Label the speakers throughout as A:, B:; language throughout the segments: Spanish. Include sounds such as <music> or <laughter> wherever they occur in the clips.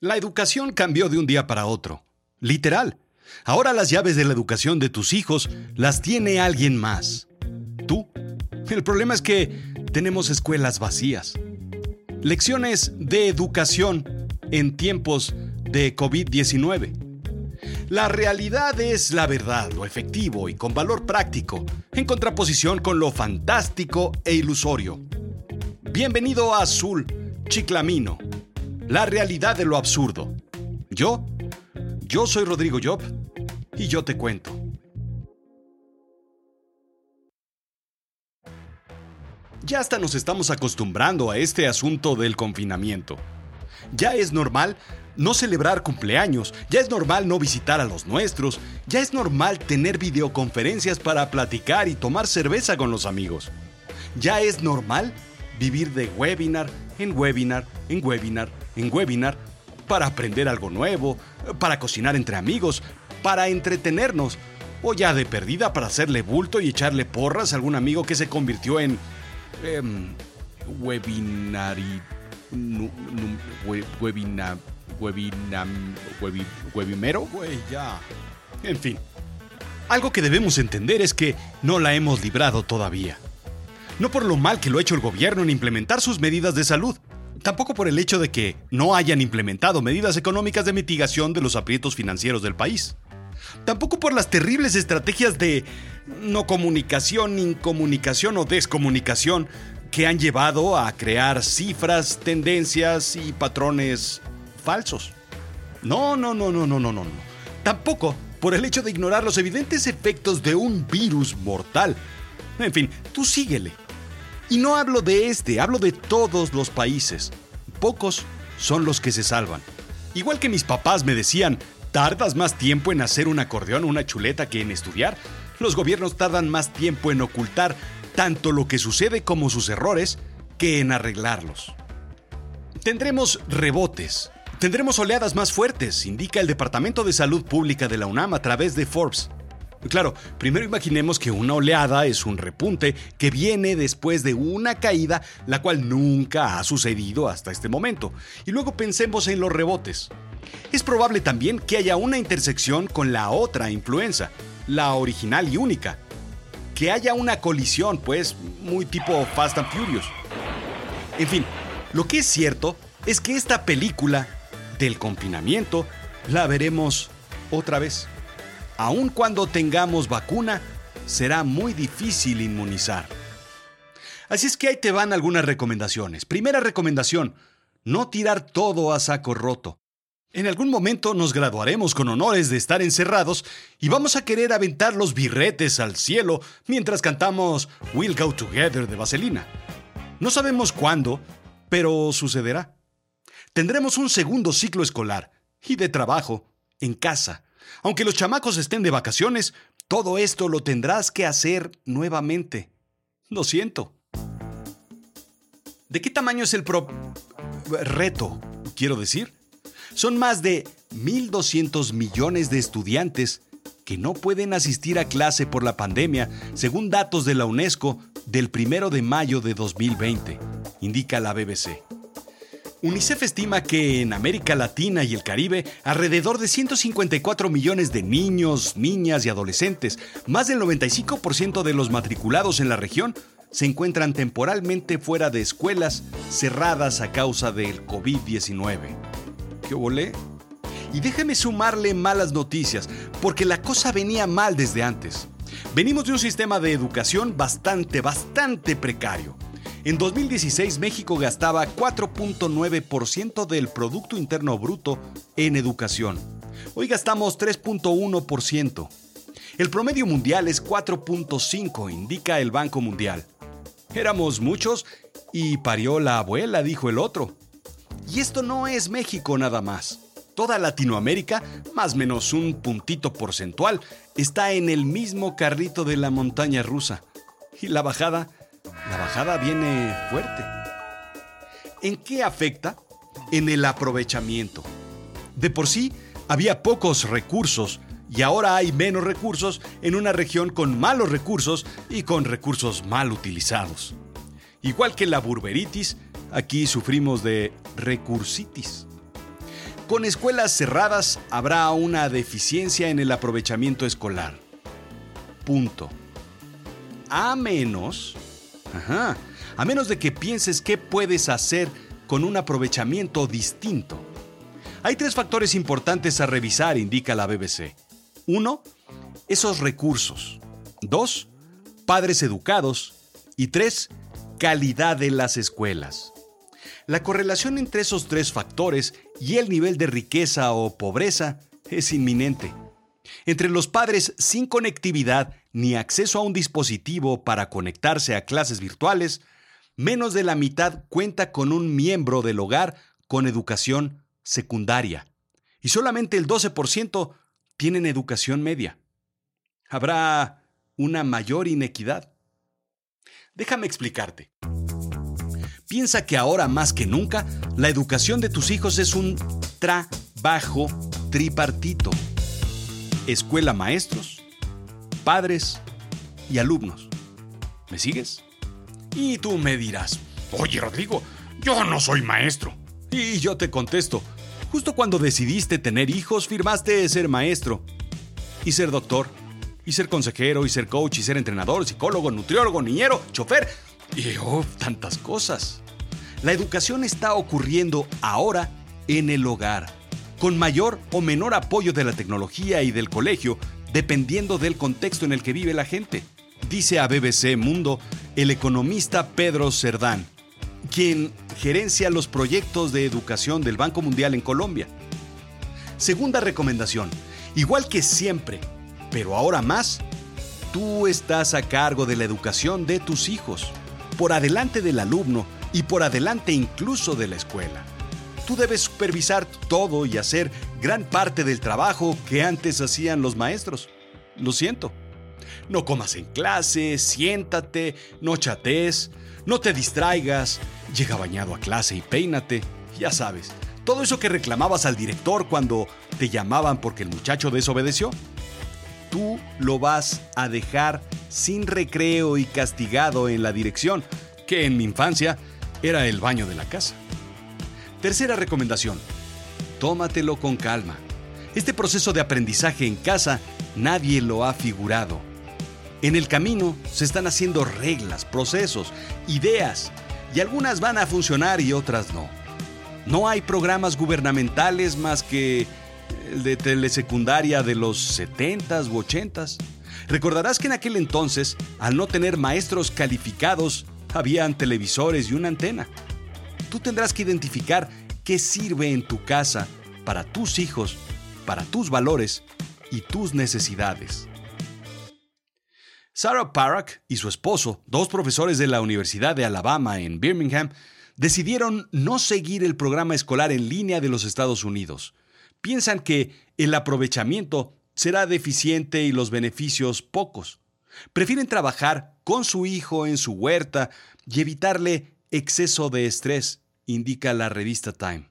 A: La educación cambió de un día para otro. Literal. Ahora las llaves de la educación de tus hijos las tiene alguien más. Tú. El problema es que tenemos escuelas vacías. Lecciones de educación en tiempos de COVID-19. La realidad es la verdad, lo efectivo y con valor práctico, en contraposición con lo fantástico e ilusorio. Bienvenido a Azul Chiclamino la realidad de lo absurdo. Yo, yo soy Rodrigo Job y yo te cuento. Ya hasta nos estamos acostumbrando a este asunto del confinamiento. Ya es normal no celebrar cumpleaños, ya es normal no visitar a los nuestros, ya es normal tener videoconferencias para platicar y tomar cerveza con los amigos. Ya es normal vivir de webinar en webinar en webinar en webinar para aprender algo nuevo, para cocinar entre amigos, para entretenernos, o ya de perdida para hacerle bulto y echarle porras a algún amigo que se convirtió en... Eh, webinari... webina, webimero, güey, ya. En fin. Algo que debemos entender es que no la hemos librado todavía. No por lo mal que lo ha hecho el gobierno en implementar sus medidas de salud, tampoco por el hecho de que no hayan implementado medidas económicas de mitigación de los aprietos financieros del país. Tampoco por las terribles estrategias de no comunicación, incomunicación o descomunicación que han llevado a crear cifras, tendencias y patrones falsos. No, no, no, no, no, no, no. Tampoco por el hecho de ignorar los evidentes efectos de un virus mortal. En fin, tú síguele. Y no hablo de este, hablo de todos los países. Pocos son los que se salvan. Igual que mis papás me decían, ¿tardas más tiempo en hacer un acordeón o una chuleta que en estudiar? Los gobiernos tardan más tiempo en ocultar tanto lo que sucede como sus errores que en arreglarlos. Tendremos rebotes, tendremos oleadas más fuertes, indica el Departamento de Salud Pública de la UNAM a través de Forbes. Claro, primero imaginemos que una oleada es un repunte que viene después de una caída, la cual nunca ha sucedido hasta este momento. Y luego pensemos en los rebotes. Es probable también que haya una intersección con la otra influenza, la original y única. Que haya una colisión, pues, muy tipo Fast and Furious. En fin, lo que es cierto es que esta película del confinamiento la veremos otra vez aun cuando tengamos vacuna, será muy difícil inmunizar. Así es que ahí te van algunas recomendaciones. Primera recomendación, no tirar todo a saco roto. En algún momento nos graduaremos con honores de estar encerrados y vamos a querer aventar los birretes al cielo mientras cantamos We'll Go Together de Vaselina. No sabemos cuándo, pero sucederá. Tendremos un segundo ciclo escolar y de trabajo en casa aunque los chamacos estén de vacaciones, todo esto lo tendrás que hacer nuevamente. Lo siento. ¿De qué tamaño es el pro... reto? Quiero decir. Son más de 1.200 millones de estudiantes que no pueden asistir a clase por la pandemia, según datos de la UNESCO del 1 de mayo de 2020, indica la BBC. UNICEF estima que en América Latina y el Caribe alrededor de 154 millones de niños, niñas y adolescentes, más del 95% de los matriculados en la región, se encuentran temporalmente fuera de escuelas cerradas a causa del COVID-19. ¿Qué volé? Y déjame sumarle malas noticias, porque la cosa venía mal desde antes. Venimos de un sistema de educación bastante, bastante precario en 2016 México gastaba 4.9% del Producto Interno Bruto en educación. Hoy gastamos 3.1%. El promedio mundial es 4.5, indica el Banco Mundial. Éramos muchos y parió la abuela, dijo el otro. Y esto no es México nada más. Toda Latinoamérica, más o menos un puntito porcentual, está en el mismo carrito de la montaña rusa. Y la bajada la bajada viene fuerte. ¿En qué afecta? En el aprovechamiento. De por sí, había pocos recursos y ahora hay menos recursos en una región con malos recursos y con recursos mal utilizados. Igual que la burberitis, aquí sufrimos de recursitis. Con escuelas cerradas habrá una deficiencia en el aprovechamiento escolar. Punto. A menos... A menos de que pienses qué puedes hacer con un aprovechamiento distinto. Hay tres factores importantes a revisar, indica la BBC. Uno, esos recursos. Dos, padres educados. Y tres, calidad de las escuelas. La correlación entre esos tres factores y el nivel de riqueza o pobreza es inminente. Entre los padres sin conectividad ni acceso a un dispositivo para conectarse a clases virtuales, menos de la mitad cuenta con un miembro del hogar con educación secundaria y solamente el 12% tienen educación media. Habrá una mayor inequidad. Déjame explicarte. Piensa que ahora más que nunca, la educación de tus hijos es un trabajo tripartito. Escuela maestros, padres y alumnos. ¿Me sigues? Y tú me dirás, oye Rodrigo, yo no soy maestro. Y yo te contesto, justo cuando decidiste tener hijos, firmaste ser maestro. Y ser doctor, y ser consejero, y ser coach, y ser entrenador, psicólogo, nutriólogo, niñero, chofer, y oh, tantas cosas. La educación está ocurriendo ahora en el hogar, con mayor o menor apoyo de la tecnología y del colegio, dependiendo del contexto en el que vive la gente dice a BBC Mundo el economista Pedro Cerdán, quien gerencia los proyectos de educación del Banco Mundial en Colombia. Segunda recomendación, igual que siempre, pero ahora más, tú estás a cargo de la educación de tus hijos, por adelante del alumno y por adelante incluso de la escuela. Tú debes supervisar todo y hacer gran parte del trabajo que antes hacían los maestros. Lo siento. No comas en clase, siéntate, no chatees, no te distraigas, llega bañado a clase y peínate, ya sabes. Todo eso que reclamabas al director cuando te llamaban porque el muchacho desobedeció. Tú lo vas a dejar sin recreo y castigado en la dirección, que en mi infancia era el baño de la casa. Tercera recomendación. Tómatelo con calma. Este proceso de aprendizaje en casa nadie lo ha figurado. En el camino se están haciendo reglas, procesos, ideas, y algunas van a funcionar y otras no. No hay programas gubernamentales más que el de telesecundaria de los 70s u 80s. Recordarás que en aquel entonces, al no tener maestros calificados, habían televisores y una antena. Tú tendrás que identificar qué sirve en tu casa para tus hijos, para tus valores y tus necesidades. Sarah Parak y su esposo, dos profesores de la Universidad de Alabama en Birmingham, decidieron no seguir el programa escolar en línea de los Estados Unidos. Piensan que el aprovechamiento será deficiente y los beneficios pocos. Prefieren trabajar con su hijo en su huerta y evitarle exceso de estrés, indica la revista Time.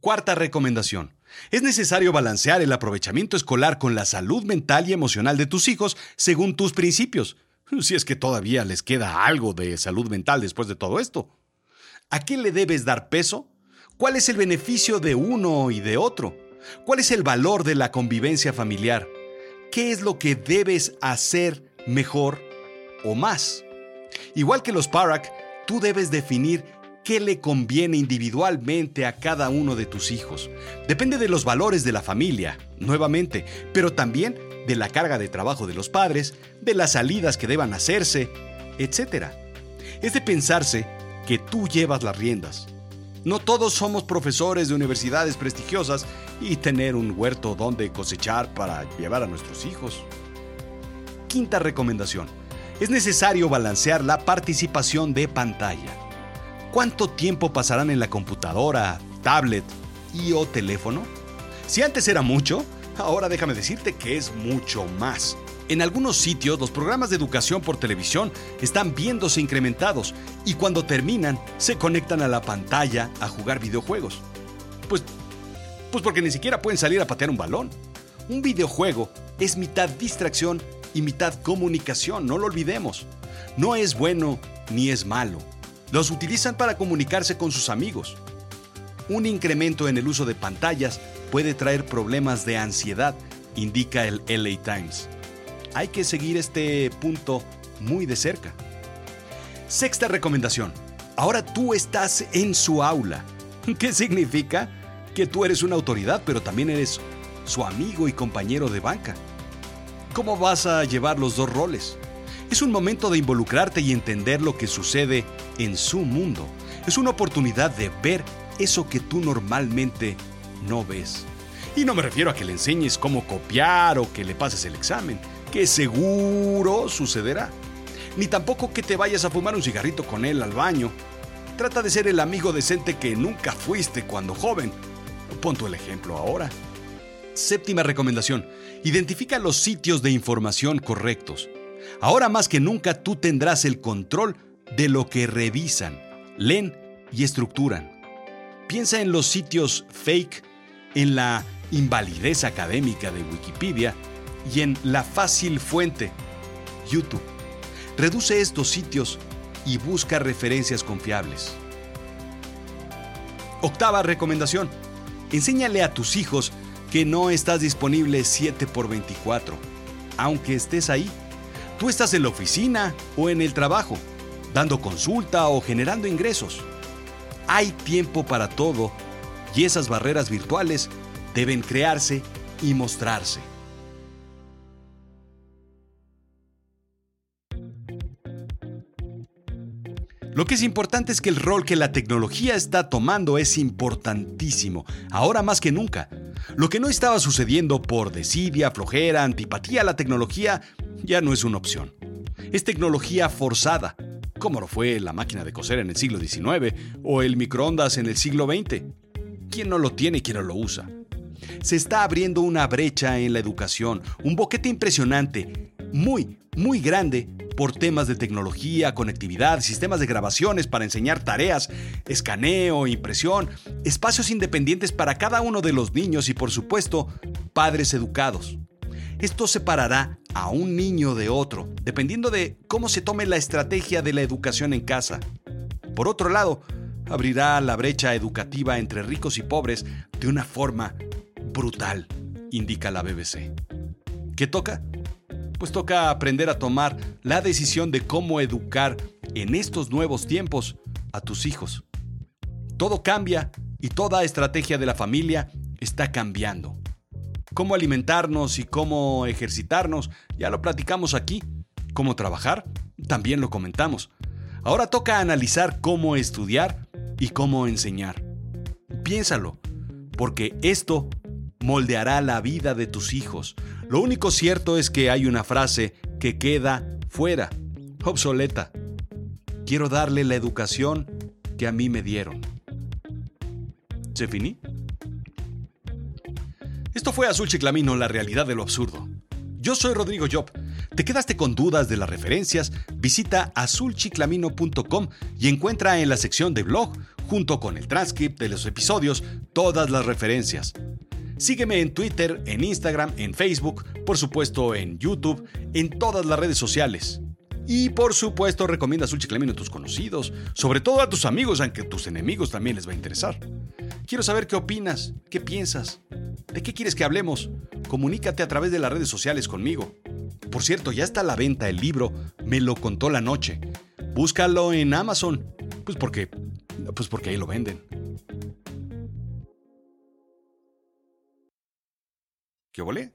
A: Cuarta recomendación. Es necesario balancear el aprovechamiento escolar con la salud mental y emocional de tus hijos según tus principios, si es que todavía les queda algo de salud mental después de todo esto. ¿A qué le debes dar peso? ¿Cuál es el beneficio de uno y de otro? ¿Cuál es el valor de la convivencia familiar? ¿Qué es lo que debes hacer mejor o más? Igual que los Parak, tú debes definir qué le conviene individualmente a cada uno de tus hijos. Depende de los valores de la familia, nuevamente, pero también de la carga de trabajo de los padres, de las salidas que deban hacerse, etc. Es de pensarse que tú llevas las riendas. No todos somos profesores de universidades prestigiosas y tener un huerto donde cosechar para llevar a nuestros hijos. Quinta recomendación. Es necesario balancear la participación de pantalla. ¿Cuánto tiempo pasarán en la computadora, tablet y o teléfono? Si antes era mucho, ahora déjame decirte que es mucho más. En algunos sitios los programas de educación por televisión están viéndose incrementados y cuando terminan se conectan a la pantalla a jugar videojuegos. Pues, pues porque ni siquiera pueden salir a patear un balón. Un videojuego es mitad distracción y mitad comunicación, no lo olvidemos. No es bueno ni es malo los utilizan para comunicarse con sus amigos. un incremento en el uso de pantallas puede traer problemas de ansiedad, indica el LA Times. Hay que seguir este punto muy de cerca. Sexta recomendación. Ahora tú estás en su aula. <laughs> ¿Qué significa? Que tú eres una autoridad, pero también eres su amigo y compañero de banca. ¿Cómo vas a llevar los dos roles? Es un momento de involucrarte y entender lo que sucede en su mundo. Es una oportunidad de ver eso que tú normalmente no ves. Y no me refiero a que le enseñes cómo copiar o que le pases el examen, que seguro sucederá. Ni tampoco que te vayas a fumar un cigarrito con él al baño. Trata de ser el amigo decente que nunca fuiste cuando joven. Pon el ejemplo ahora. Séptima recomendación. Identifica los sitios de información correctos. Ahora más que nunca tú tendrás el control de lo que revisan, leen y estructuran. Piensa en los sitios fake, en la invalidez académica de Wikipedia y en la fácil fuente, YouTube. Reduce estos sitios y busca referencias confiables. Octava recomendación. Enséñale a tus hijos que no estás disponible 7 por 24, aunque estés ahí. Tú estás en la oficina o en el trabajo, dando consulta o generando ingresos. Hay tiempo para todo y esas barreras virtuales deben crearse y mostrarse. Lo que es importante es que el rol que la tecnología está tomando es importantísimo, ahora más que nunca. Lo que no estaba sucediendo por desidia, flojera, antipatía a la tecnología ya no es una opción. Es tecnología forzada, como lo fue la máquina de coser en el siglo XIX o el microondas en el siglo XX. ¿Quién no lo tiene y quién no lo usa? Se está abriendo una brecha en la educación, un boquete impresionante, muy, muy grande por temas de tecnología, conectividad, sistemas de grabaciones para enseñar tareas, escaneo, impresión, espacios independientes para cada uno de los niños y por supuesto, padres educados. Esto separará a un niño de otro, dependiendo de cómo se tome la estrategia de la educación en casa. Por otro lado, abrirá la brecha educativa entre ricos y pobres de una forma brutal, indica la BBC. ¿Qué toca? Pues toca aprender a tomar la decisión de cómo educar en estos nuevos tiempos a tus hijos. Todo cambia y toda estrategia de la familia está cambiando. Cómo alimentarnos y cómo ejercitarnos, ya lo platicamos aquí. Cómo trabajar, también lo comentamos. Ahora toca analizar cómo estudiar y cómo enseñar. Piénsalo, porque esto moldeará la vida de tus hijos. Lo único cierto es que hay una frase que queda fuera, obsoleta. Quiero darle la educación que a mí me dieron. ¿Se finí? Esto fue Azul Chiclamino, la realidad de lo absurdo. Yo soy Rodrigo Job. ¿Te quedaste con dudas de las referencias? Visita azulchiclamino.com y encuentra en la sección de blog, junto con el transcript de los episodios, todas las referencias. Sígueme en Twitter, en Instagram, en Facebook, por supuesto en YouTube, en todas las redes sociales. Y por supuesto recomienda Azul Chiclamino a tus conocidos, sobre todo a tus amigos, aunque a tus enemigos también les va a interesar. Quiero saber qué opinas, qué piensas, de qué quieres que hablemos. Comunícate a través de las redes sociales conmigo. Por cierto, ya está a la venta el libro Me lo contó la noche. Búscalo en Amazon, pues porque pues porque ahí lo venden. ¿Qué volé?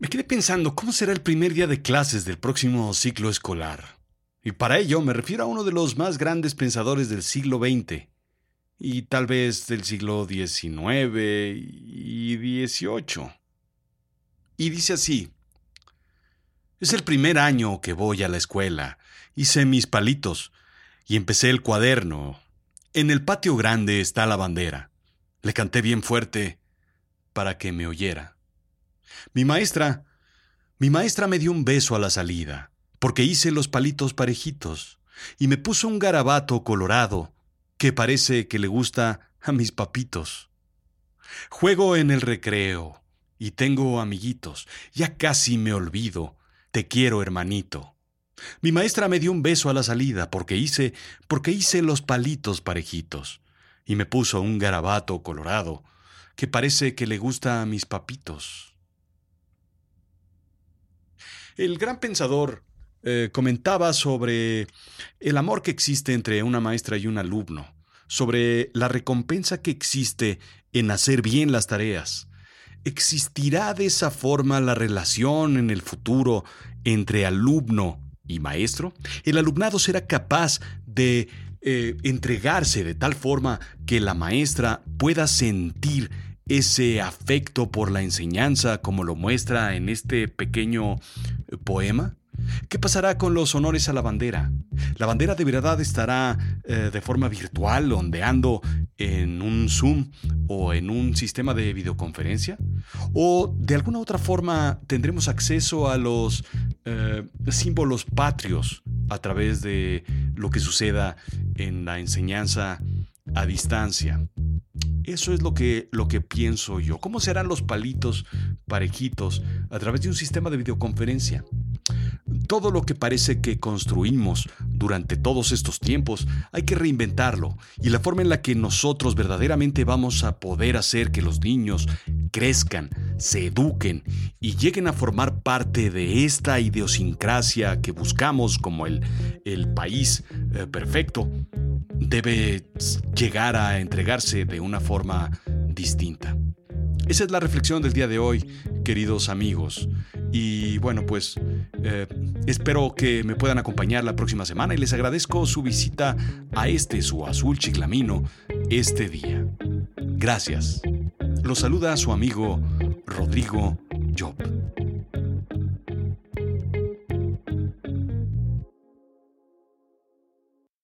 A: Me quedé pensando cómo será el primer día de clases del próximo ciclo escolar. Y para ello me refiero a uno de los más grandes pensadores del siglo XX, y tal vez del siglo XIX y XVIII. Y dice así, es el primer año que voy a la escuela, hice mis palitos y empecé el cuaderno. En el patio grande está la bandera. Le canté bien fuerte para que me oyera. Mi maestra, mi maestra me dio un beso a la salida, porque hice los palitos parejitos, y me puso un garabato colorado, que parece que le gusta a mis papitos. Juego en el recreo, y tengo amiguitos, ya casi me olvido, te quiero, hermanito. Mi maestra me dio un beso a la salida porque hice, porque hice los palitos parejitos, y me puso un garabato colorado, que parece que le gusta a mis papitos. El gran pensador eh, comentaba sobre el amor que existe entre una maestra y un alumno, sobre la recompensa que existe en hacer bien las tareas. ¿Existirá de esa forma la relación en el futuro entre alumno y maestro? ¿El alumnado será capaz de eh, entregarse de tal forma que la maestra pueda sentir ese afecto por la enseñanza como lo muestra en este pequeño eh, poema? ¿Qué pasará con los honores a la bandera? ¿La bandera de verdad estará eh, de forma virtual, ondeando en un Zoom o en un sistema de videoconferencia? ¿O de alguna otra forma tendremos acceso a los eh, símbolos patrios a través de lo que suceda en la enseñanza a distancia? Eso es lo que, lo que pienso yo. ¿Cómo serán los palitos parejitos a través de un sistema de videoconferencia? Todo lo que parece que construimos durante todos estos tiempos hay que reinventarlo y la forma en la que nosotros verdaderamente vamos a poder hacer que los niños crezcan, se eduquen y lleguen a formar parte de esta idiosincrasia que buscamos como el, el país eh, perfecto debe llegar a entregarse de una forma distinta. Esa es la reflexión del día de hoy, queridos amigos. Y bueno, pues eh, espero que me puedan acompañar la próxima semana y les agradezco su visita a este su azul chiclamino este día. Gracias. Lo saluda su amigo Rodrigo Job.